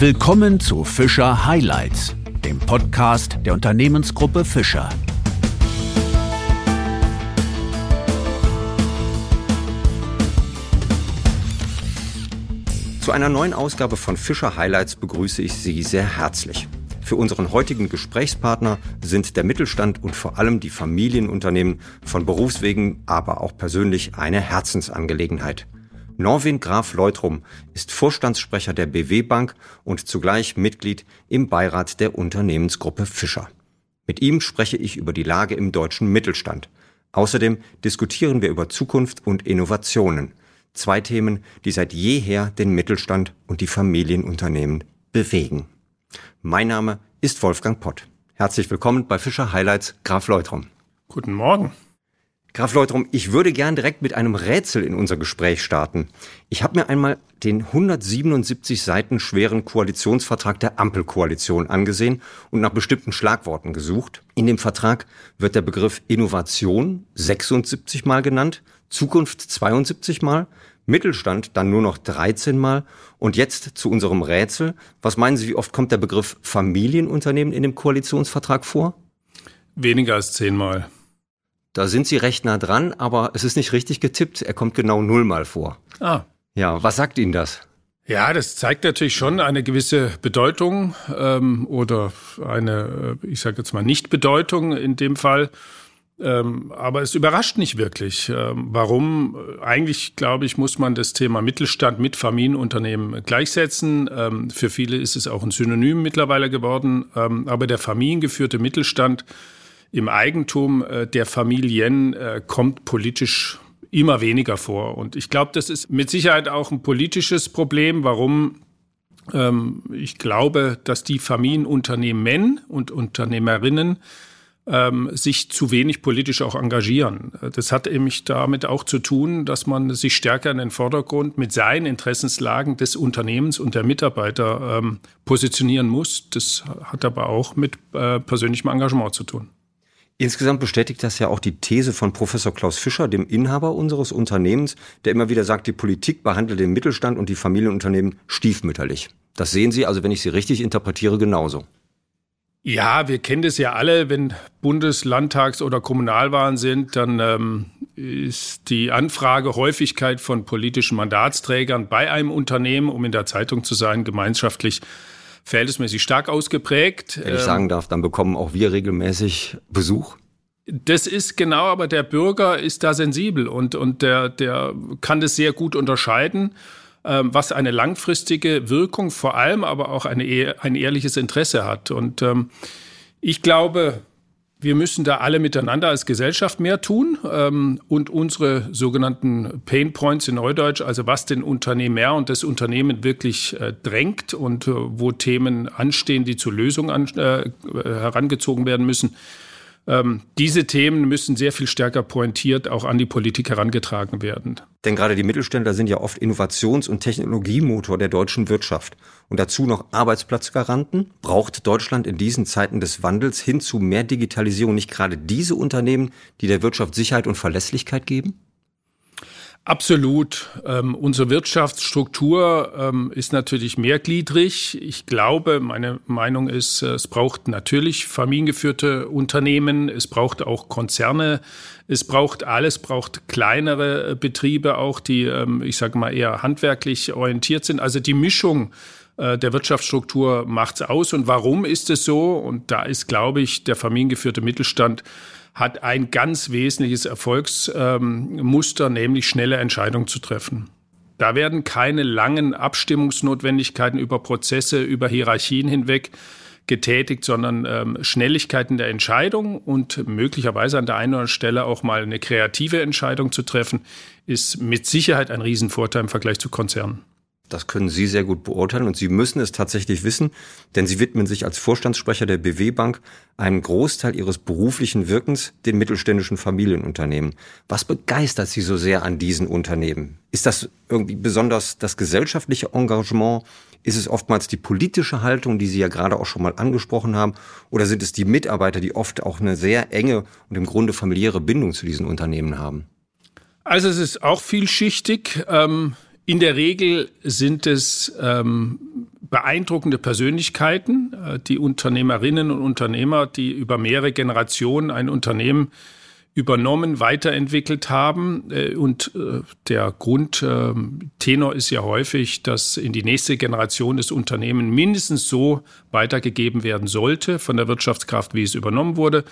Willkommen zu Fischer Highlights, dem Podcast der Unternehmensgruppe Fischer. Zu einer neuen Ausgabe von Fischer Highlights begrüße ich Sie sehr herzlich. Für unseren heutigen Gesprächspartner sind der Mittelstand und vor allem die Familienunternehmen von Berufswegen, aber auch persönlich eine Herzensangelegenheit. Norwin Graf Leutrum ist Vorstandssprecher der BW Bank und zugleich Mitglied im Beirat der Unternehmensgruppe Fischer. Mit ihm spreche ich über die Lage im deutschen Mittelstand. Außerdem diskutieren wir über Zukunft und Innovationen. Zwei Themen, die seit jeher den Mittelstand und die Familienunternehmen bewegen. Mein Name ist Wolfgang Pott. Herzlich willkommen bei Fischer Highlights Graf Leutrum. Guten Morgen. Graf Leutrum, ich würde gern direkt mit einem Rätsel in unser Gespräch starten. Ich habe mir einmal den 177 Seiten schweren Koalitionsvertrag der Ampelkoalition angesehen und nach bestimmten Schlagworten gesucht. In dem Vertrag wird der Begriff Innovation 76 Mal genannt, Zukunft 72 Mal, Mittelstand dann nur noch 13 Mal und jetzt zu unserem Rätsel. Was meinen Sie, wie oft kommt der Begriff Familienunternehmen in dem Koalitionsvertrag vor? Weniger als zehnmal. Da sind Sie recht nah dran, aber es ist nicht richtig getippt. Er kommt genau nullmal vor. Ah. Ja, was sagt Ihnen das? Ja, das zeigt natürlich schon eine gewisse Bedeutung ähm, oder eine, äh, ich sage jetzt mal, Nicht-Bedeutung in dem Fall. Ähm, aber es überrascht nicht wirklich. Ähm, warum? Eigentlich, glaube ich, muss man das Thema Mittelstand mit Familienunternehmen gleichsetzen. Ähm, für viele ist es auch ein Synonym mittlerweile geworden. Ähm, aber der familiengeführte Mittelstand im Eigentum äh, der Familien äh, kommt politisch immer weniger vor. Und ich glaube, das ist mit Sicherheit auch ein politisches Problem. Warum? Ähm, ich glaube, dass die Familienunternehmen und Unternehmerinnen ähm, sich zu wenig politisch auch engagieren. Das hat nämlich damit auch zu tun, dass man sich stärker in den Vordergrund mit seinen Interessenslagen des Unternehmens und der Mitarbeiter ähm, positionieren muss. Das hat aber auch mit äh, persönlichem Engagement zu tun. Insgesamt bestätigt das ja auch die These von Professor Klaus Fischer, dem Inhaber unseres Unternehmens, der immer wieder sagt, die Politik behandelt den Mittelstand und die Familienunternehmen stiefmütterlich. Das sehen Sie also, wenn ich Sie richtig interpretiere, genauso. Ja, wir kennen das ja alle, wenn Bundes-, Landtags- oder Kommunalwahlen sind, dann ähm, ist die Anfragehäufigkeit von politischen Mandatsträgern bei einem Unternehmen, um in der Zeitung zu sein, gemeinschaftlich verhältnismäßig stark ausgeprägt. Wenn ich sagen darf, dann bekommen auch wir regelmäßig Besuch. Das ist genau, aber der Bürger ist da sensibel und, und der, der kann das sehr gut unterscheiden, ähm, was eine langfristige Wirkung, vor allem aber auch eine, ein ehrliches Interesse hat. Und ähm, ich glaube, wir müssen da alle miteinander als Gesellschaft mehr tun ähm, und unsere sogenannten Pain Points in Neudeutsch, also was den Unternehmer und das Unternehmen wirklich äh, drängt und äh, wo Themen anstehen, die zur Lösung an, äh, herangezogen werden müssen, ähm, diese Themen müssen sehr viel stärker pointiert auch an die Politik herangetragen werden. Denn gerade die Mittelständler sind ja oft Innovations- und Technologiemotor der deutschen Wirtschaft. Und dazu noch Arbeitsplatzgaranten. Braucht Deutschland in diesen Zeiten des Wandels hin zu mehr Digitalisierung nicht gerade diese Unternehmen, die der Wirtschaft Sicherheit und Verlässlichkeit geben? Absolut. Ähm, unsere Wirtschaftsstruktur ähm, ist natürlich mehrgliedrig. Ich glaube, meine Meinung ist, äh, es braucht natürlich familiengeführte Unternehmen, es braucht auch Konzerne, es braucht alles, braucht kleinere äh, Betriebe auch, die, ähm, ich sage mal, eher handwerklich orientiert sind. Also die Mischung äh, der Wirtschaftsstruktur macht's aus. Und warum ist es so? Und da ist, glaube ich, der familiengeführte Mittelstand hat ein ganz wesentliches Erfolgsmuster, nämlich schnelle Entscheidungen zu treffen. Da werden keine langen Abstimmungsnotwendigkeiten über Prozesse, über Hierarchien hinweg getätigt, sondern ähm, Schnelligkeiten der Entscheidung und möglicherweise an der einen oder anderen Stelle auch mal eine kreative Entscheidung zu treffen, ist mit Sicherheit ein Riesenvorteil im Vergleich zu Konzernen. Das können Sie sehr gut beurteilen und Sie müssen es tatsächlich wissen, denn Sie widmen sich als Vorstandssprecher der BW Bank einen Großteil Ihres beruflichen Wirkens den mittelständischen Familienunternehmen. Was begeistert Sie so sehr an diesen Unternehmen? Ist das irgendwie besonders das gesellschaftliche Engagement? Ist es oftmals die politische Haltung, die Sie ja gerade auch schon mal angesprochen haben? Oder sind es die Mitarbeiter, die oft auch eine sehr enge und im Grunde familiäre Bindung zu diesen Unternehmen haben? Also es ist auch vielschichtig. Ähm in der Regel sind es ähm, beeindruckende Persönlichkeiten, äh, die Unternehmerinnen und Unternehmer, die über mehrere Generationen ein Unternehmen übernommen, weiterentwickelt haben. Äh, und äh, der Grundtenor ist ja häufig, dass in die nächste Generation des Unternehmens mindestens so weitergegeben werden sollte von der Wirtschaftskraft, wie es übernommen wurde.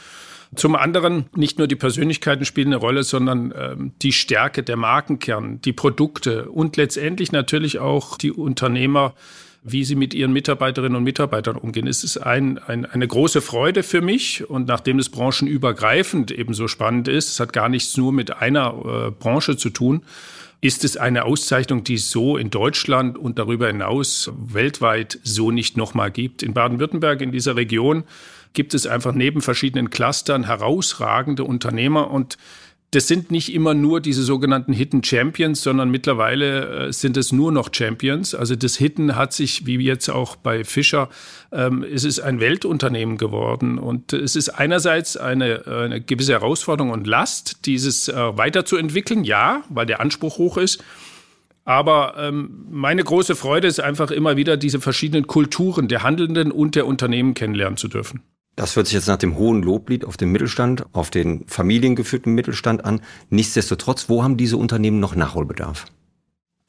Zum anderen nicht nur die Persönlichkeiten spielen eine Rolle, sondern ähm, die Stärke der Markenkern, die Produkte und letztendlich natürlich auch die Unternehmer, wie sie mit ihren Mitarbeiterinnen und Mitarbeitern umgehen. Es ist ein, ein, eine große Freude für mich und nachdem es branchenübergreifend ebenso spannend ist, es hat gar nichts nur mit einer äh, Branche zu tun, ist es eine Auszeichnung, die es so in Deutschland und darüber hinaus weltweit so nicht nochmal gibt. In Baden-Württemberg, in dieser Region, gibt es einfach neben verschiedenen Clustern herausragende Unternehmer und das sind nicht immer nur diese sogenannten Hidden Champions, sondern mittlerweile äh, sind es nur noch Champions. Also das Hidden hat sich, wie jetzt auch bei Fischer, ähm, es ist ein Weltunternehmen geworden. Und es ist einerseits eine, eine gewisse Herausforderung und Last, dieses äh, weiterzuentwickeln, ja, weil der Anspruch hoch ist. Aber ähm, meine große Freude ist einfach immer wieder, diese verschiedenen Kulturen der Handelnden und der Unternehmen kennenlernen zu dürfen. Das hört sich jetzt nach dem hohen Loblied auf den Mittelstand, auf den familiengeführten Mittelstand an. Nichtsdestotrotz, wo haben diese Unternehmen noch Nachholbedarf?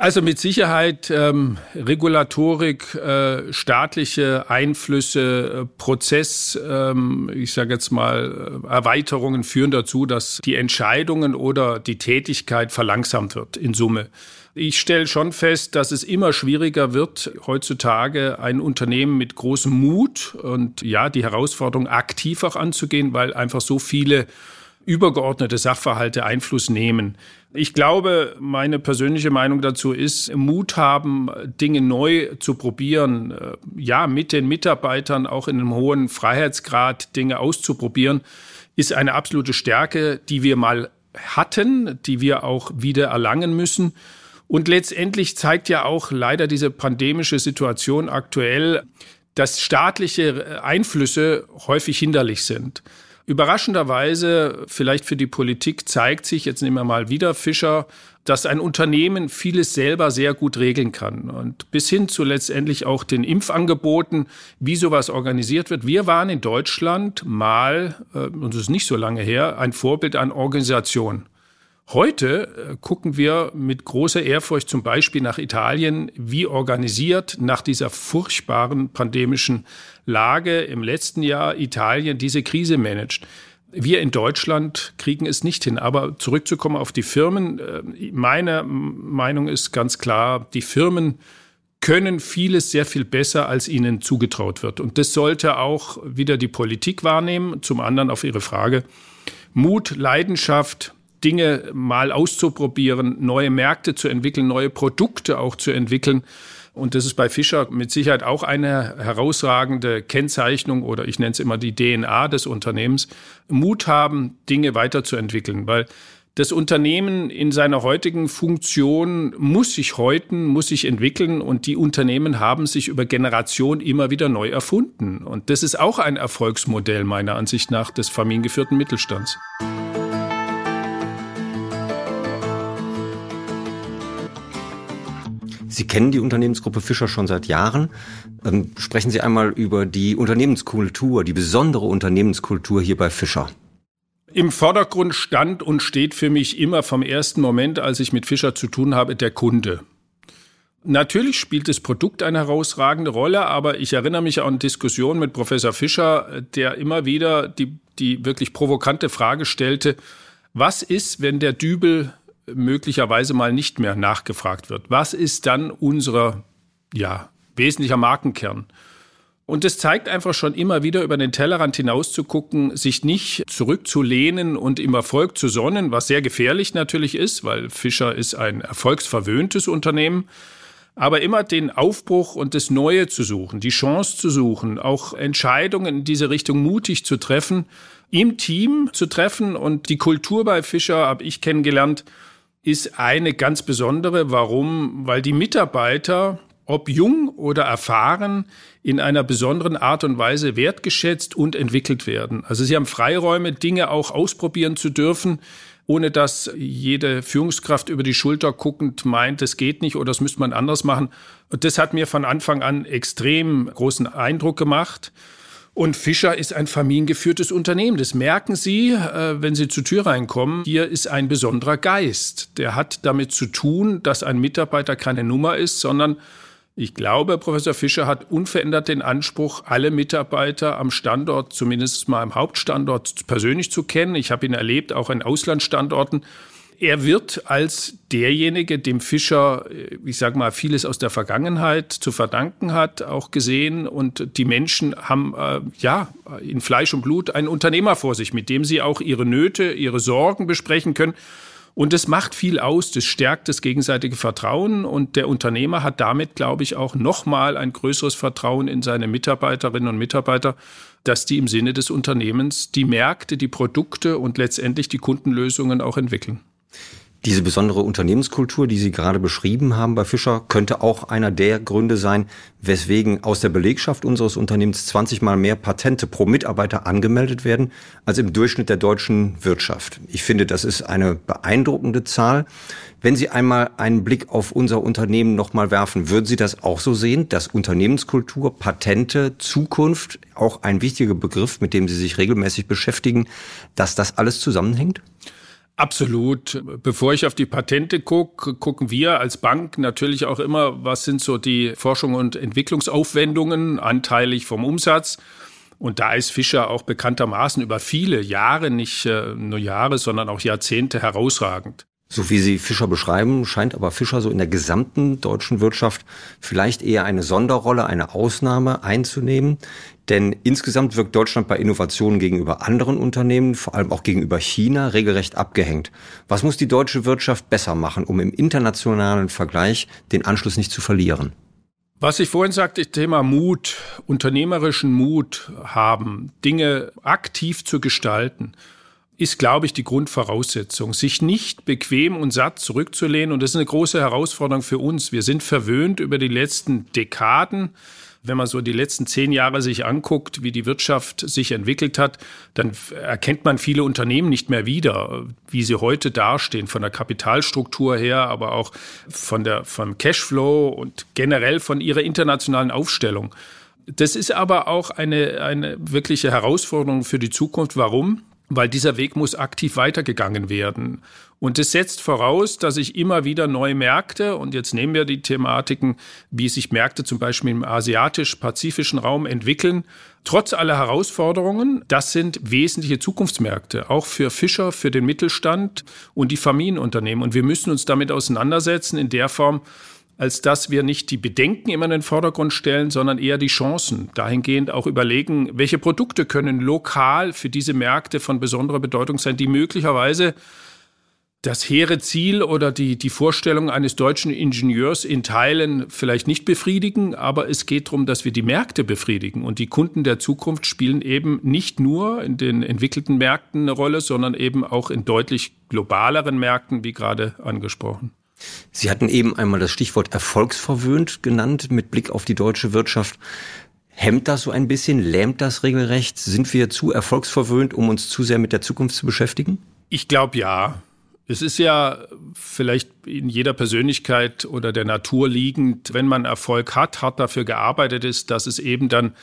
Also mit Sicherheit ähm, Regulatorik, äh, staatliche Einflüsse, äh, Prozess, ähm, ich sage jetzt mal, äh, Erweiterungen führen dazu, dass die Entscheidungen oder die Tätigkeit verlangsamt wird in Summe. Ich stelle schon fest, dass es immer schwieriger wird, heutzutage ein Unternehmen mit großem Mut und ja, die Herausforderung aktiv auch anzugehen, weil einfach so viele übergeordnete Sachverhalte Einfluss nehmen. Ich glaube, meine persönliche Meinung dazu ist, Mut haben, Dinge neu zu probieren, äh, ja, mit den Mitarbeitern auch in einem hohen Freiheitsgrad Dinge auszuprobieren, ist eine absolute Stärke, die wir mal hatten, die wir auch wieder erlangen müssen. Und letztendlich zeigt ja auch leider diese pandemische Situation aktuell, dass staatliche Einflüsse häufig hinderlich sind. Überraschenderweise, vielleicht für die Politik, zeigt sich, jetzt nehmen wir mal wieder Fischer, dass ein Unternehmen vieles selber sehr gut regeln kann. Und bis hin zu letztendlich auch den Impfangeboten, wie sowas organisiert wird. Wir waren in Deutschland mal, äh, und es ist nicht so lange her, ein Vorbild an Organisation. Heute äh, gucken wir mit großer Ehrfurcht zum Beispiel nach Italien, wie organisiert nach dieser furchtbaren pandemischen Lage im letzten Jahr Italien diese Krise managt. Wir in Deutschland kriegen es nicht hin. Aber zurückzukommen auf die Firmen, äh, meine Meinung ist ganz klar, die Firmen können vieles sehr viel besser, als ihnen zugetraut wird. Und das sollte auch wieder die Politik wahrnehmen. Zum anderen auf Ihre Frage. Mut, Leidenschaft, Dinge mal auszuprobieren, neue Märkte zu entwickeln, neue Produkte auch zu entwickeln. Und das ist bei Fischer mit Sicherheit auch eine herausragende Kennzeichnung oder ich nenne es immer die DNA des Unternehmens. Mut haben, Dinge weiterzuentwickeln, weil das Unternehmen in seiner heutigen Funktion muss sich häuten, muss sich entwickeln und die Unternehmen haben sich über Generationen immer wieder neu erfunden. Und das ist auch ein Erfolgsmodell meiner Ansicht nach des familiengeführten Mittelstands. Kennen die Unternehmensgruppe Fischer schon seit Jahren. Ähm, sprechen Sie einmal über die Unternehmenskultur, die besondere Unternehmenskultur hier bei Fischer. Im Vordergrund stand und steht für mich immer vom ersten Moment, als ich mit Fischer zu tun habe, der Kunde. Natürlich spielt das Produkt eine herausragende Rolle, aber ich erinnere mich an Diskussionen mit Professor Fischer, der immer wieder die, die wirklich provokante Frage stellte, was ist, wenn der Dübel möglicherweise mal nicht mehr nachgefragt wird. Was ist dann unser ja, wesentlicher Markenkern? Und es zeigt einfach schon immer wieder über den Tellerrand hinaus zu gucken, sich nicht zurückzulehnen und im Erfolg zu sonnen, was sehr gefährlich natürlich ist, weil Fischer ist ein erfolgsverwöhntes Unternehmen. Aber immer den Aufbruch und das Neue zu suchen, die Chance zu suchen, auch Entscheidungen in diese Richtung mutig zu treffen, im Team zu treffen. Und die Kultur bei Fischer habe ich kennengelernt, ist eine ganz besondere. Warum? Weil die Mitarbeiter, ob jung oder erfahren, in einer besonderen Art und Weise wertgeschätzt und entwickelt werden. Also sie haben Freiräume, Dinge auch ausprobieren zu dürfen, ohne dass jede Führungskraft über die Schulter guckend meint, das geht nicht oder das müsste man anders machen. Und das hat mir von Anfang an extrem großen Eindruck gemacht. Und Fischer ist ein familiengeführtes Unternehmen. Das merken Sie, äh, wenn Sie zur Tür reinkommen. Hier ist ein besonderer Geist. Der hat damit zu tun, dass ein Mitarbeiter keine Nummer ist, sondern ich glaube, Professor Fischer hat unverändert den Anspruch, alle Mitarbeiter am Standort, zumindest mal am Hauptstandort, persönlich zu kennen. Ich habe ihn erlebt, auch in Auslandsstandorten. Er wird als derjenige, dem Fischer, ich sage mal, vieles aus der Vergangenheit zu verdanken hat, auch gesehen. Und die Menschen haben äh, ja in Fleisch und Blut einen Unternehmer vor sich, mit dem sie auch ihre Nöte, ihre Sorgen besprechen können. Und das macht viel aus, das stärkt das gegenseitige Vertrauen und der Unternehmer hat damit, glaube ich, auch nochmal ein größeres Vertrauen in seine Mitarbeiterinnen und Mitarbeiter, dass die im Sinne des Unternehmens die Märkte, die Produkte und letztendlich die Kundenlösungen auch entwickeln. Diese besondere Unternehmenskultur, die Sie gerade beschrieben haben bei Fischer, könnte auch einer der Gründe sein, weswegen aus der Belegschaft unseres Unternehmens 20 mal mehr Patente pro Mitarbeiter angemeldet werden als im Durchschnitt der deutschen Wirtschaft. Ich finde, das ist eine beeindruckende Zahl. Wenn Sie einmal einen Blick auf unser Unternehmen nochmal werfen, würden Sie das auch so sehen, dass Unternehmenskultur, Patente, Zukunft, auch ein wichtiger Begriff, mit dem Sie sich regelmäßig beschäftigen, dass das alles zusammenhängt? Absolut. Bevor ich auf die Patente gucke, gucken wir als Bank natürlich auch immer, was sind so die Forschung und Entwicklungsaufwendungen anteilig vom Umsatz. Und da ist Fischer auch bekanntermaßen über viele Jahre, nicht äh, nur Jahre, sondern auch Jahrzehnte herausragend. So wie Sie Fischer beschreiben, scheint aber Fischer so in der gesamten deutschen Wirtschaft vielleicht eher eine Sonderrolle, eine Ausnahme einzunehmen. Denn insgesamt wirkt Deutschland bei Innovationen gegenüber anderen Unternehmen, vor allem auch gegenüber China, regelrecht abgehängt. Was muss die deutsche Wirtschaft besser machen, um im internationalen Vergleich den Anschluss nicht zu verlieren? Was ich vorhin sagte, Thema Mut, unternehmerischen Mut haben, Dinge aktiv zu gestalten ist, glaube ich, die Grundvoraussetzung. Sich nicht bequem und satt zurückzulehnen. Und das ist eine große Herausforderung für uns. Wir sind verwöhnt über die letzten Dekaden. Wenn man so die letzten zehn Jahre sich anguckt, wie die Wirtschaft sich entwickelt hat, dann erkennt man viele Unternehmen nicht mehr wieder, wie sie heute dastehen, von der Kapitalstruktur her, aber auch von der, vom Cashflow und generell von ihrer internationalen Aufstellung. Das ist aber auch eine, eine wirkliche Herausforderung für die Zukunft. Warum? weil dieser Weg muss aktiv weitergegangen werden. Und es setzt voraus, dass ich immer wieder neue Märkte, und jetzt nehmen wir die Thematiken, wie sich Märkte zum Beispiel im asiatisch-pazifischen Raum entwickeln, trotz aller Herausforderungen, das sind wesentliche Zukunftsmärkte, auch für Fischer, für den Mittelstand und die Familienunternehmen. Und wir müssen uns damit auseinandersetzen in der Form, als dass wir nicht die Bedenken immer in den Vordergrund stellen, sondern eher die Chancen. Dahingehend auch überlegen, welche Produkte können lokal für diese Märkte von besonderer Bedeutung sein, die möglicherweise das hehre Ziel oder die, die Vorstellung eines deutschen Ingenieurs in Teilen vielleicht nicht befriedigen, aber es geht darum, dass wir die Märkte befriedigen. Und die Kunden der Zukunft spielen eben nicht nur in den entwickelten Märkten eine Rolle, sondern eben auch in deutlich globaleren Märkten, wie gerade angesprochen. Sie hatten eben einmal das Stichwort erfolgsverwöhnt genannt mit Blick auf die deutsche Wirtschaft. Hemmt das so ein bisschen? Lähmt das regelrecht? Sind wir zu erfolgsverwöhnt, um uns zu sehr mit der Zukunft zu beschäftigen? Ich glaube ja. Es ist ja vielleicht in jeder Persönlichkeit oder der Natur liegend, wenn man Erfolg hat, hart dafür gearbeitet ist, dass es eben dann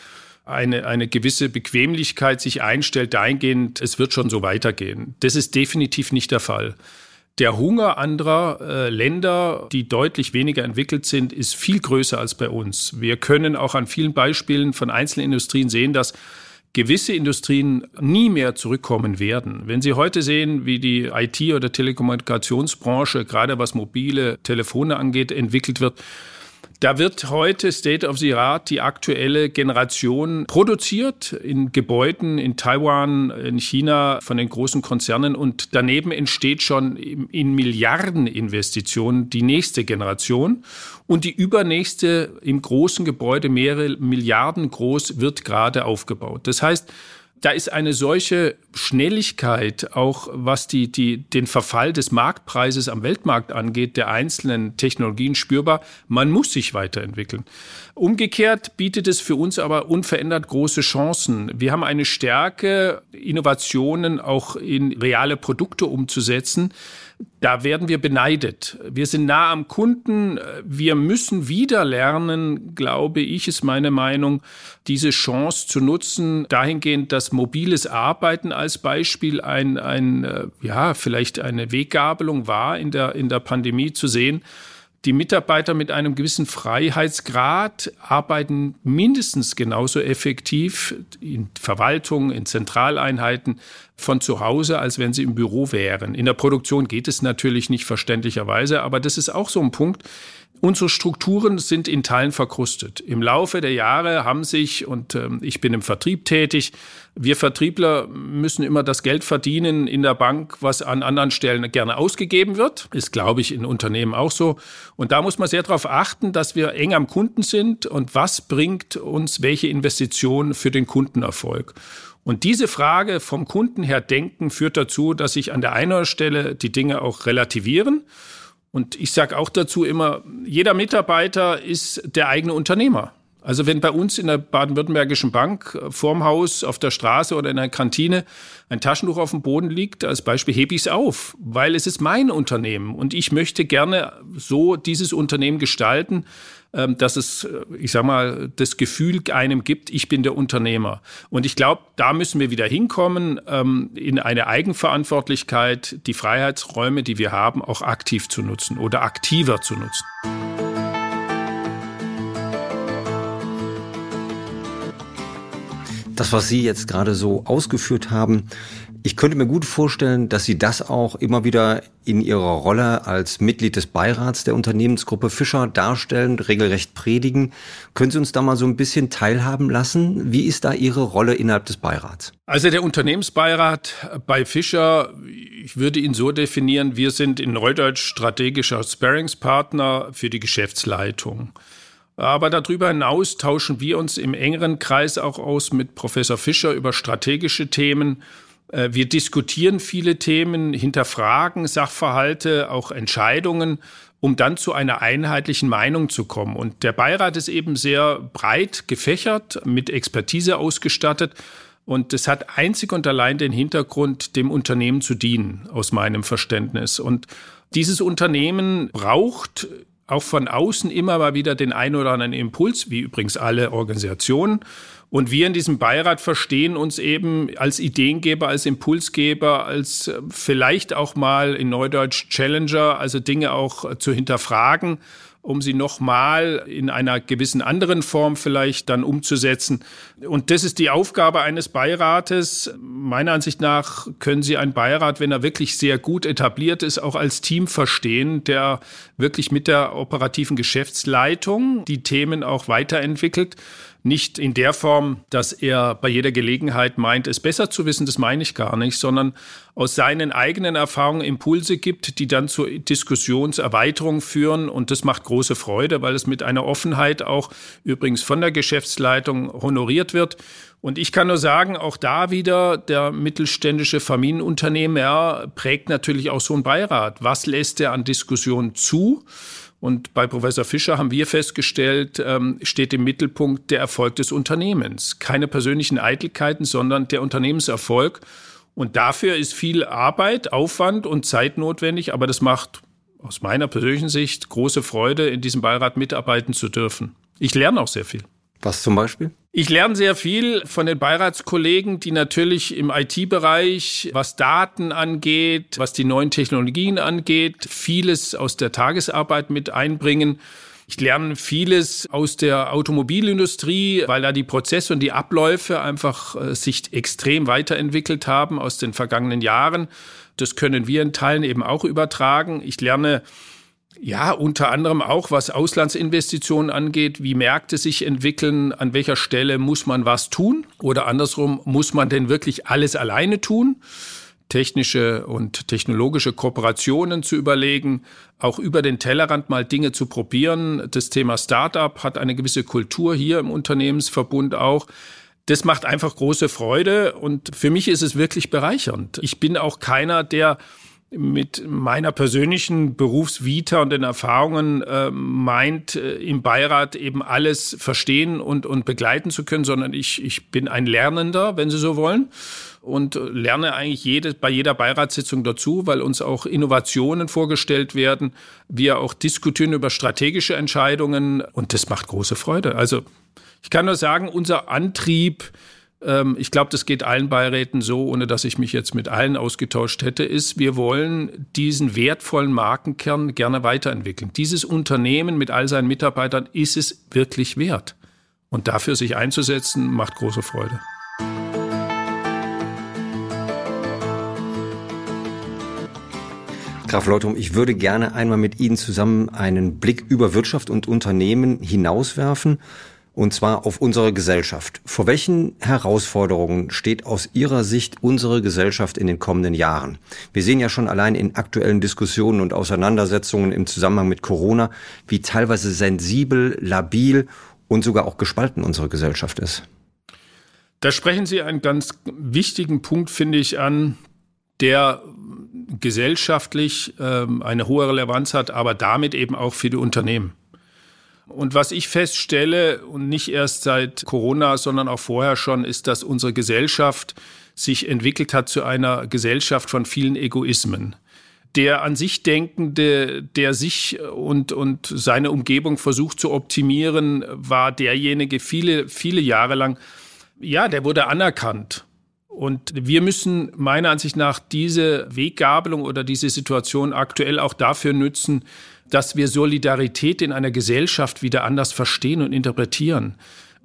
eine, eine gewisse Bequemlichkeit sich einstellt, dahingehend, es wird schon so weitergehen. Das ist definitiv nicht der Fall. Der Hunger anderer äh, Länder, die deutlich weniger entwickelt sind, ist viel größer als bei uns. Wir können auch an vielen Beispielen von einzelnen Industrien sehen, dass gewisse Industrien nie mehr zurückkommen werden. Wenn Sie heute sehen, wie die IT- oder Telekommunikationsbranche, gerade was mobile Telefone angeht, entwickelt wird, da wird heute State of the Art die aktuelle Generation produziert in Gebäuden in Taiwan, in China von den großen Konzernen und daneben entsteht schon in Milliardeninvestitionen die nächste Generation und die übernächste im großen Gebäude mehrere Milliarden groß wird gerade aufgebaut. Das heißt, da ist eine solche Schnelligkeit, auch was die, die, den Verfall des Marktpreises am Weltmarkt angeht, der einzelnen Technologien spürbar. Man muss sich weiterentwickeln. Umgekehrt bietet es für uns aber unverändert große Chancen. Wir haben eine Stärke, Innovationen auch in reale Produkte umzusetzen da werden wir beneidet. Wir sind nah am Kunden. Wir müssen wieder lernen, glaube ich, ist meine Meinung, diese Chance zu nutzen, dahingehend, dass mobiles Arbeiten als Beispiel ein, ein äh, ja, vielleicht eine Weggabelung war in der, in der Pandemie zu sehen die Mitarbeiter mit einem gewissen Freiheitsgrad arbeiten mindestens genauso effektiv in Verwaltung, in Zentraleinheiten von zu Hause, als wenn sie im Büro wären. In der Produktion geht es natürlich nicht verständlicherweise, aber das ist auch so ein Punkt, Unsere Strukturen sind in Teilen verkrustet. Im Laufe der Jahre haben sich, und ähm, ich bin im Vertrieb tätig, wir Vertriebler müssen immer das Geld verdienen in der Bank, was an anderen Stellen gerne ausgegeben wird. Ist, glaube ich, in Unternehmen auch so. Und da muss man sehr darauf achten, dass wir eng am Kunden sind und was bringt uns welche Investition für den Kundenerfolg. Und diese Frage vom Kunden her denken führt dazu, dass sich an der einen Stelle die Dinge auch relativieren und ich sage auch dazu immer, jeder Mitarbeiter ist der eigene Unternehmer. Also wenn bei uns in der baden-württembergischen Bank äh, vorm Haus, auf der Straße oder in einer Kantine ein Taschentuch auf dem Boden liegt, als Beispiel hebe ich es auf, weil es ist mein Unternehmen und ich möchte gerne so dieses Unternehmen gestalten, ähm, dass es, äh, ich sag mal, das Gefühl einem gibt, ich bin der Unternehmer. Und ich glaube, da müssen wir wieder hinkommen, ähm, in eine Eigenverantwortlichkeit, die Freiheitsräume, die wir haben, auch aktiv zu nutzen oder aktiver zu nutzen. Das, was Sie jetzt gerade so ausgeführt haben, ich könnte mir gut vorstellen, dass Sie das auch immer wieder in Ihrer Rolle als Mitglied des Beirats der Unternehmensgruppe Fischer darstellen, regelrecht predigen. Können Sie uns da mal so ein bisschen teilhaben lassen? Wie ist da Ihre Rolle innerhalb des Beirats? Also der Unternehmensbeirat bei Fischer, ich würde ihn so definieren, wir sind in Neudeutsch strategischer Sparringspartner für die Geschäftsleitung. Aber darüber hinaus tauschen wir uns im engeren Kreis auch aus mit Professor Fischer über strategische Themen äh, wir diskutieren viele Themen, hinterfragen Sachverhalte, auch Entscheidungen, um dann zu einer einheitlichen Meinung zu kommen. Und der Beirat ist eben sehr breit gefächert, mit Expertise ausgestattet. Und es hat einzig und allein den Hintergrund, dem Unternehmen zu dienen, aus meinem Verständnis. Und dieses Unternehmen braucht auch von außen immer mal wieder den ein oder anderen Impuls, wie übrigens alle Organisationen. Und wir in diesem Beirat verstehen uns eben als Ideengeber, als Impulsgeber, als äh, vielleicht auch mal in Neudeutsch Challenger, also Dinge auch äh, zu hinterfragen, um sie nochmal in einer gewissen anderen Form vielleicht dann umzusetzen. Und das ist die Aufgabe eines Beirates. Meiner Ansicht nach können Sie einen Beirat, wenn er wirklich sehr gut etabliert ist, auch als Team verstehen, der wirklich mit der operativen Geschäftsleitung die Themen auch weiterentwickelt. Nicht in der Form, dass er bei jeder Gelegenheit meint, es besser zu wissen, das meine ich gar nicht, sondern aus seinen eigenen Erfahrungen Impulse gibt, die dann zur Diskussionserweiterung führen. Und das macht große Freude, weil es mit einer Offenheit auch übrigens von der Geschäftsleitung honoriert wird. Und ich kann nur sagen, auch da wieder der mittelständische Familienunternehmer prägt natürlich auch so einen Beirat. Was lässt er an Diskussionen zu? Und bei Professor Fischer haben wir festgestellt, ähm, steht im Mittelpunkt der Erfolg des Unternehmens. Keine persönlichen Eitelkeiten, sondern der Unternehmenserfolg. Und dafür ist viel Arbeit, Aufwand und Zeit notwendig, aber das macht aus meiner persönlichen Sicht große Freude, in diesem Beirat mitarbeiten zu dürfen. Ich lerne auch sehr viel. Was zum Beispiel? Ich lerne sehr viel von den Beiratskollegen, die natürlich im IT-Bereich, was Daten angeht, was die neuen Technologien angeht, vieles aus der Tagesarbeit mit einbringen. Ich lerne vieles aus der Automobilindustrie, weil da die Prozesse und die Abläufe einfach äh, sich extrem weiterentwickelt haben aus den vergangenen Jahren. Das können wir in Teilen eben auch übertragen. Ich lerne ja, unter anderem auch, was Auslandsinvestitionen angeht, wie Märkte sich entwickeln, an welcher Stelle muss man was tun oder andersrum, muss man denn wirklich alles alleine tun? Technische und technologische Kooperationen zu überlegen, auch über den Tellerrand mal Dinge zu probieren. Das Thema Startup hat eine gewisse Kultur hier im Unternehmensverbund auch. das macht einfach große Freude und für mich ist es wirklich bereichernd. Ich bin auch keiner, der mit meiner persönlichen Berufsvita und den Erfahrungen äh, meint, äh, im Beirat eben alles verstehen und, und begleiten zu können, sondern ich, ich bin ein Lernender, wenn Sie so wollen, und lerne eigentlich jede, bei jeder Beiratssitzung dazu, weil uns auch Innovationen vorgestellt werden. Wir auch diskutieren über strategische Entscheidungen und das macht große Freude. Also ich kann nur sagen, unser Antrieb, ich glaube, das geht allen Beiräten so, ohne dass ich mich jetzt mit allen ausgetauscht hätte, ist, wir wollen diesen wertvollen Markenkern gerne weiterentwickeln. Dieses Unternehmen mit all seinen Mitarbeitern ist es wirklich wert. Und dafür sich einzusetzen, macht große Freude. Graf Leutrum, ich würde gerne einmal mit Ihnen zusammen einen Blick über Wirtschaft und Unternehmen hinauswerfen und zwar auf unsere Gesellschaft. Vor welchen Herausforderungen steht aus Ihrer Sicht unsere Gesellschaft in den kommenden Jahren? Wir sehen ja schon allein in aktuellen Diskussionen und Auseinandersetzungen im Zusammenhang mit Corona, wie teilweise sensibel, labil und sogar auch gespalten unsere Gesellschaft ist. Da sprechen Sie einen ganz wichtigen Punkt, finde ich, an, der gesellschaftlich ähm, eine hohe Relevanz hat, aber damit eben auch für die Unternehmen. Und was ich feststelle, und nicht erst seit Corona, sondern auch vorher schon, ist, dass unsere Gesellschaft sich entwickelt hat zu einer Gesellschaft von vielen Egoismen. Der an sich Denkende, der sich und, und seine Umgebung versucht zu optimieren, war derjenige viele, viele Jahre lang, ja, der wurde anerkannt. Und wir müssen meiner Ansicht nach diese Weggabelung oder diese Situation aktuell auch dafür nützen, dass wir Solidarität in einer Gesellschaft wieder anders verstehen und interpretieren.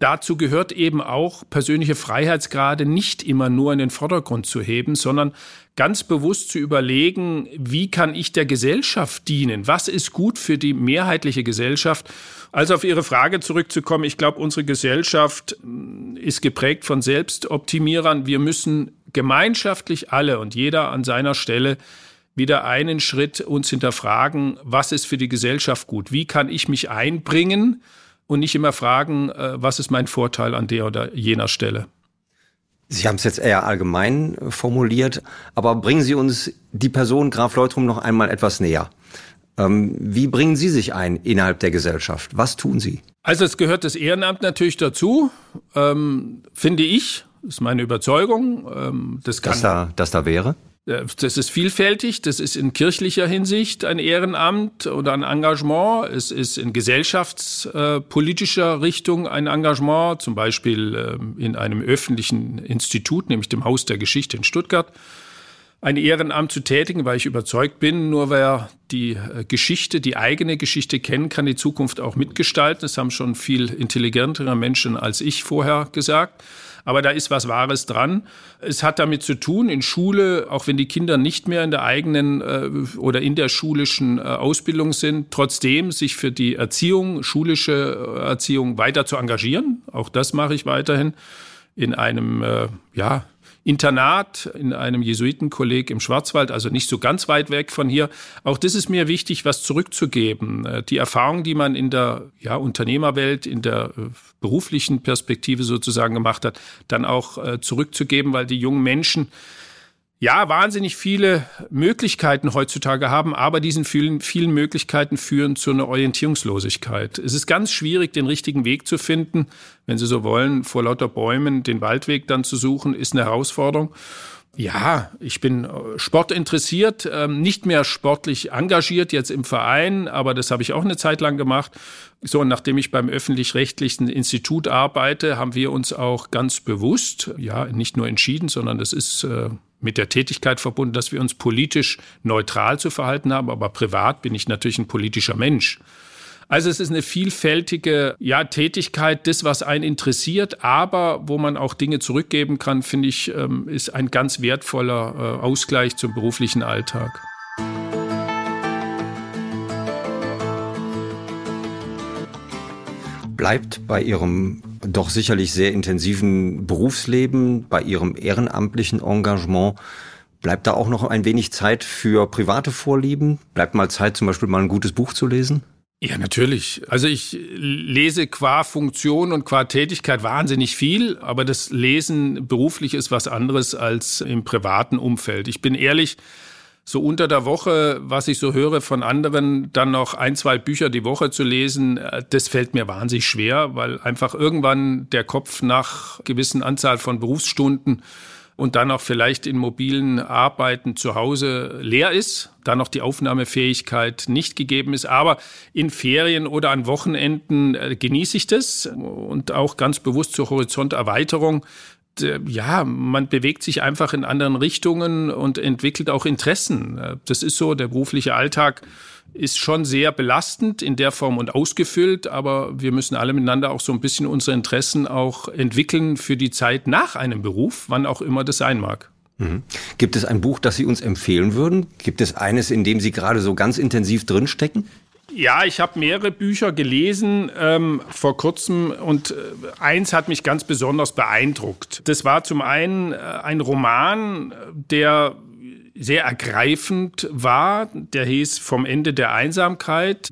Dazu gehört eben auch, persönliche Freiheitsgrade nicht immer nur in den Vordergrund zu heben, sondern ganz bewusst zu überlegen, wie kann ich der Gesellschaft dienen? Was ist gut für die mehrheitliche Gesellschaft? Also auf Ihre Frage zurückzukommen, ich glaube, unsere Gesellschaft mm, ist geprägt von Selbstoptimierern. Wir müssen gemeinschaftlich alle und jeder an seiner Stelle wieder einen Schritt uns hinterfragen, was ist für die Gesellschaft gut? Wie kann ich mich einbringen und nicht immer fragen, äh, was ist mein Vorteil an der oder jener Stelle? Sie haben es jetzt eher allgemein formuliert, aber bringen Sie uns die Person Graf Leutrum noch einmal etwas näher. Ähm, wie bringen Sie sich ein innerhalb der Gesellschaft? Was tun Sie? Also es gehört das Ehrenamt natürlich dazu, ähm, finde ich. Das ist meine Überzeugung. Ähm, das kann, dass, da, dass da wäre? Äh, das ist vielfältig. Das ist in kirchlicher Hinsicht ein Ehrenamt oder ein Engagement. Es ist in gesellschaftspolitischer Richtung ein Engagement, zum Beispiel ähm, in einem öffentlichen Institut, nämlich dem Haus der Geschichte in Stuttgart. Ein Ehrenamt zu tätigen, weil ich überzeugt bin, nur wer die äh, Geschichte, die eigene Geschichte kennen kann, die Zukunft auch mitgestalten. Das haben schon viel intelligentere Menschen als ich vorher gesagt. Aber da ist was Wahres dran. Es hat damit zu tun, in Schule, auch wenn die Kinder nicht mehr in der eigenen äh, oder in der schulischen äh, Ausbildung sind, trotzdem sich für die Erziehung, schulische äh, Erziehung weiter zu engagieren. Auch das mache ich weiterhin in einem, äh, ja, Internat in einem Jesuitenkolleg im Schwarzwald, also nicht so ganz weit weg von hier. Auch das ist mir wichtig, was zurückzugeben. Äh, die Erfahrung, die man in der ja, Unternehmerwelt, in der äh, beruflichen Perspektive sozusagen gemacht hat, dann auch äh, zurückzugeben, weil die jungen Menschen ja, wahnsinnig viele Möglichkeiten heutzutage haben, aber diesen vielen, vielen Möglichkeiten führen zu einer Orientierungslosigkeit. Es ist ganz schwierig, den richtigen Weg zu finden. Wenn Sie so wollen, vor lauter Bäumen den Waldweg dann zu suchen, ist eine Herausforderung. Ja, ich bin äh, sportinteressiert, ähm, nicht mehr sportlich engagiert jetzt im Verein, aber das habe ich auch eine Zeit lang gemacht. So, und nachdem ich beim öffentlich-rechtlichen Institut arbeite, haben wir uns auch ganz bewusst, ja, nicht nur entschieden, sondern das ist äh, mit der Tätigkeit verbunden, dass wir uns politisch neutral zu verhalten haben, aber privat bin ich natürlich ein politischer Mensch. Also es ist eine vielfältige ja, Tätigkeit, das, was einen interessiert, aber wo man auch Dinge zurückgeben kann, finde ich, ähm, ist ein ganz wertvoller äh, Ausgleich zum beruflichen Alltag. Bleibt bei Ihrem doch sicherlich sehr intensiven Berufsleben, bei Ihrem ehrenamtlichen Engagement, bleibt da auch noch ein wenig Zeit für private Vorlieben? Bleibt mal Zeit, zum Beispiel mal ein gutes Buch zu lesen? Ja, natürlich. Also ich lese qua Funktion und qua Tätigkeit wahnsinnig viel, aber das Lesen beruflich ist was anderes als im privaten Umfeld. Ich bin ehrlich, so unter der Woche, was ich so höre von anderen, dann noch ein, zwei Bücher die Woche zu lesen, äh, das fällt mir wahnsinnig schwer, weil einfach irgendwann der Kopf nach gewissen Anzahl von Berufsstunden und dann auch vielleicht in mobilen Arbeiten zu Hause leer ist, dann noch die Aufnahmefähigkeit nicht gegeben ist. Aber in Ferien oder an Wochenenden äh, genieße ich das und auch ganz bewusst zur Horizonterweiterung. Ja, man bewegt sich einfach in anderen Richtungen und entwickelt auch Interessen. Äh, das ist so, der berufliche Alltag ist schon sehr belastend in der Form und ausgefüllt, aber wir müssen alle miteinander auch so ein bisschen unsere Interessen auch entwickeln für die Zeit nach einem Beruf, wann auch immer das sein mag. Mhm. Gibt es ein Buch, das Sie uns empfehlen würden? Gibt es eines, in dem Sie gerade so ganz intensiv drinstecken? Ja, ich habe mehrere Bücher gelesen ähm, vor kurzem und äh, eins hat mich ganz besonders beeindruckt. Das war zum einen äh, ein Roman, der sehr ergreifend war. Der hieß Vom Ende der Einsamkeit.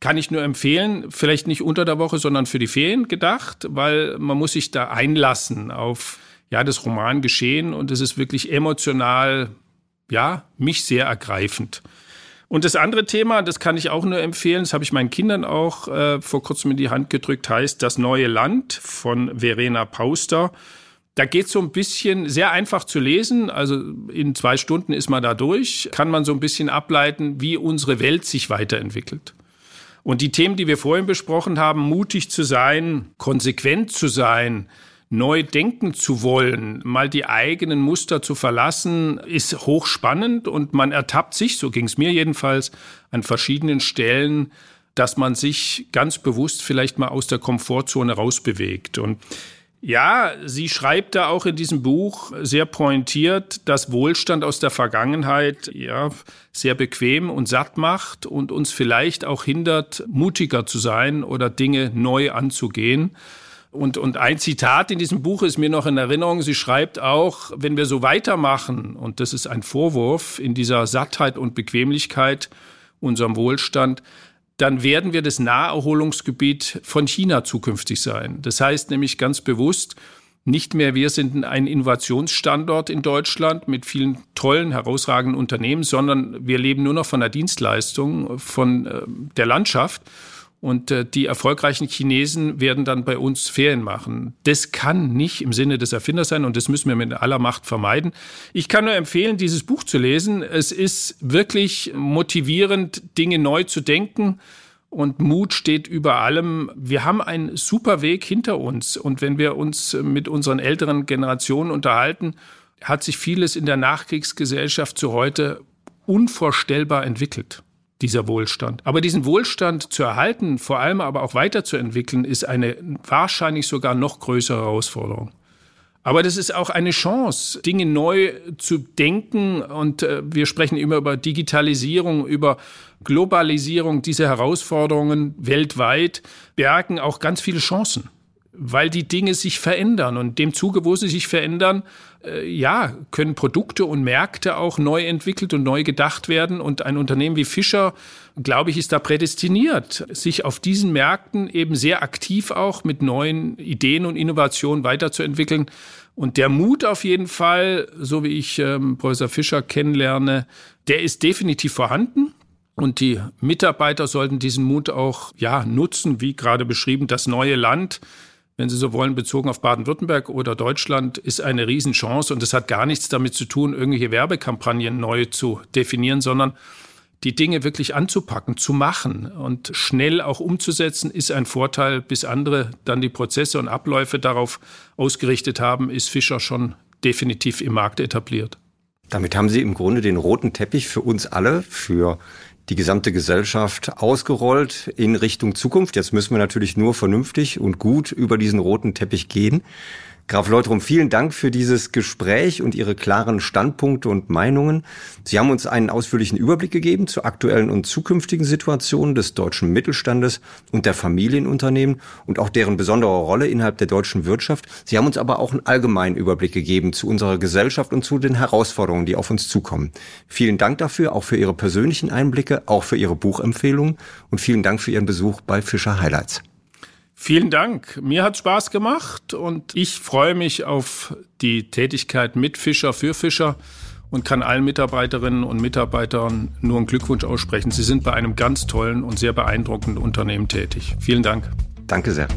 Kann ich nur empfehlen, vielleicht nicht unter der Woche, sondern für die Ferien gedacht, weil man muss sich da einlassen auf ja, das Romangeschehen und es ist wirklich emotional, ja, mich sehr ergreifend. Und das andere Thema, das kann ich auch nur empfehlen, das habe ich meinen Kindern auch äh, vor kurzem in die Hand gedrückt, heißt Das neue Land von Verena Pauster. Da geht es so ein bisschen sehr einfach zu lesen. Also in zwei Stunden ist man da durch. Kann man so ein bisschen ableiten, wie unsere Welt sich weiterentwickelt. Und die Themen, die wir vorhin besprochen haben, mutig zu sein, konsequent zu sein, neu denken zu wollen, mal die eigenen Muster zu verlassen, ist hochspannend und man ertappt sich, so ging es mir jedenfalls, an verschiedenen Stellen, dass man sich ganz bewusst vielleicht mal aus der Komfortzone rausbewegt. Und ja, sie schreibt da auch in diesem Buch sehr pointiert, dass Wohlstand aus der Vergangenheit ja sehr bequem und satt macht und uns vielleicht auch hindert, mutiger zu sein oder Dinge neu anzugehen. Und, und ein Zitat in diesem Buch ist mir noch in Erinnerung. Sie schreibt auch, wenn wir so weitermachen, und das ist ein Vorwurf in dieser Sattheit und Bequemlichkeit, unserem Wohlstand, dann werden wir das Naherholungsgebiet von China zukünftig sein. Das heißt nämlich ganz bewusst, nicht mehr wir sind ein Innovationsstandort in Deutschland mit vielen tollen, herausragenden Unternehmen, sondern wir leben nur noch von der Dienstleistung, von äh, der Landschaft. Und äh, die erfolgreichen Chinesen werden dann bei uns Ferien machen. Das kann nicht im Sinne des Erfinders sein und das müssen wir mit aller Macht vermeiden. Ich kann nur empfehlen, dieses Buch zu lesen. Es ist wirklich motivierend, Dinge neu zu denken. Und Mut steht über allem. Wir haben einen super Weg hinter uns. Und wenn wir uns mit unseren älteren Generationen unterhalten, hat sich vieles in der Nachkriegsgesellschaft zu heute unvorstellbar entwickelt dieser Wohlstand. Aber diesen Wohlstand zu erhalten, vor allem aber auch weiterzuentwickeln, ist eine wahrscheinlich sogar noch größere Herausforderung. Aber das ist auch eine Chance, Dinge neu zu denken. Und äh, wir sprechen immer über Digitalisierung, über Globalisierung. Diese Herausforderungen weltweit bergen auch ganz viele Chancen weil die Dinge sich verändern. Und dem Zuge, wo sie sich verändern, äh, ja, können Produkte und Märkte auch neu entwickelt und neu gedacht werden. Und ein Unternehmen wie Fischer, glaube ich, ist da prädestiniert, sich auf diesen Märkten eben sehr aktiv auch mit neuen Ideen und Innovationen weiterzuentwickeln. Und der Mut auf jeden Fall, so wie ich ähm, Professor Fischer kennenlerne, der ist definitiv vorhanden. Und die Mitarbeiter sollten diesen Mut auch ja nutzen, wie gerade beschrieben, das neue Land wenn Sie so wollen, bezogen auf Baden-Württemberg oder Deutschland, ist eine Riesenchance. Und das hat gar nichts damit zu tun, irgendwelche Werbekampagnen neu zu definieren, sondern die Dinge wirklich anzupacken, zu machen und schnell auch umzusetzen, ist ein Vorteil. Bis andere dann die Prozesse und Abläufe darauf ausgerichtet haben, ist Fischer schon definitiv im Markt etabliert. Damit haben Sie im Grunde den roten Teppich für uns alle, für die gesamte Gesellschaft ausgerollt in Richtung Zukunft. Jetzt müssen wir natürlich nur vernünftig und gut über diesen roten Teppich gehen. Graf Leutrum, vielen Dank für dieses Gespräch und Ihre klaren Standpunkte und Meinungen. Sie haben uns einen ausführlichen Überblick gegeben zur aktuellen und zukünftigen Situation des deutschen Mittelstandes und der Familienunternehmen und auch deren besondere Rolle innerhalb der deutschen Wirtschaft. Sie haben uns aber auch einen allgemeinen Überblick gegeben zu unserer Gesellschaft und zu den Herausforderungen, die auf uns zukommen. Vielen Dank dafür, auch für Ihre persönlichen Einblicke, auch für Ihre Buchempfehlungen und vielen Dank für Ihren Besuch bei Fischer Highlights. Vielen Dank. Mir hat Spaß gemacht und ich freue mich auf die Tätigkeit mit Fischer für Fischer und kann allen Mitarbeiterinnen und Mitarbeitern nur einen Glückwunsch aussprechen. Sie sind bei einem ganz tollen und sehr beeindruckenden Unternehmen tätig. Vielen Dank. Danke sehr.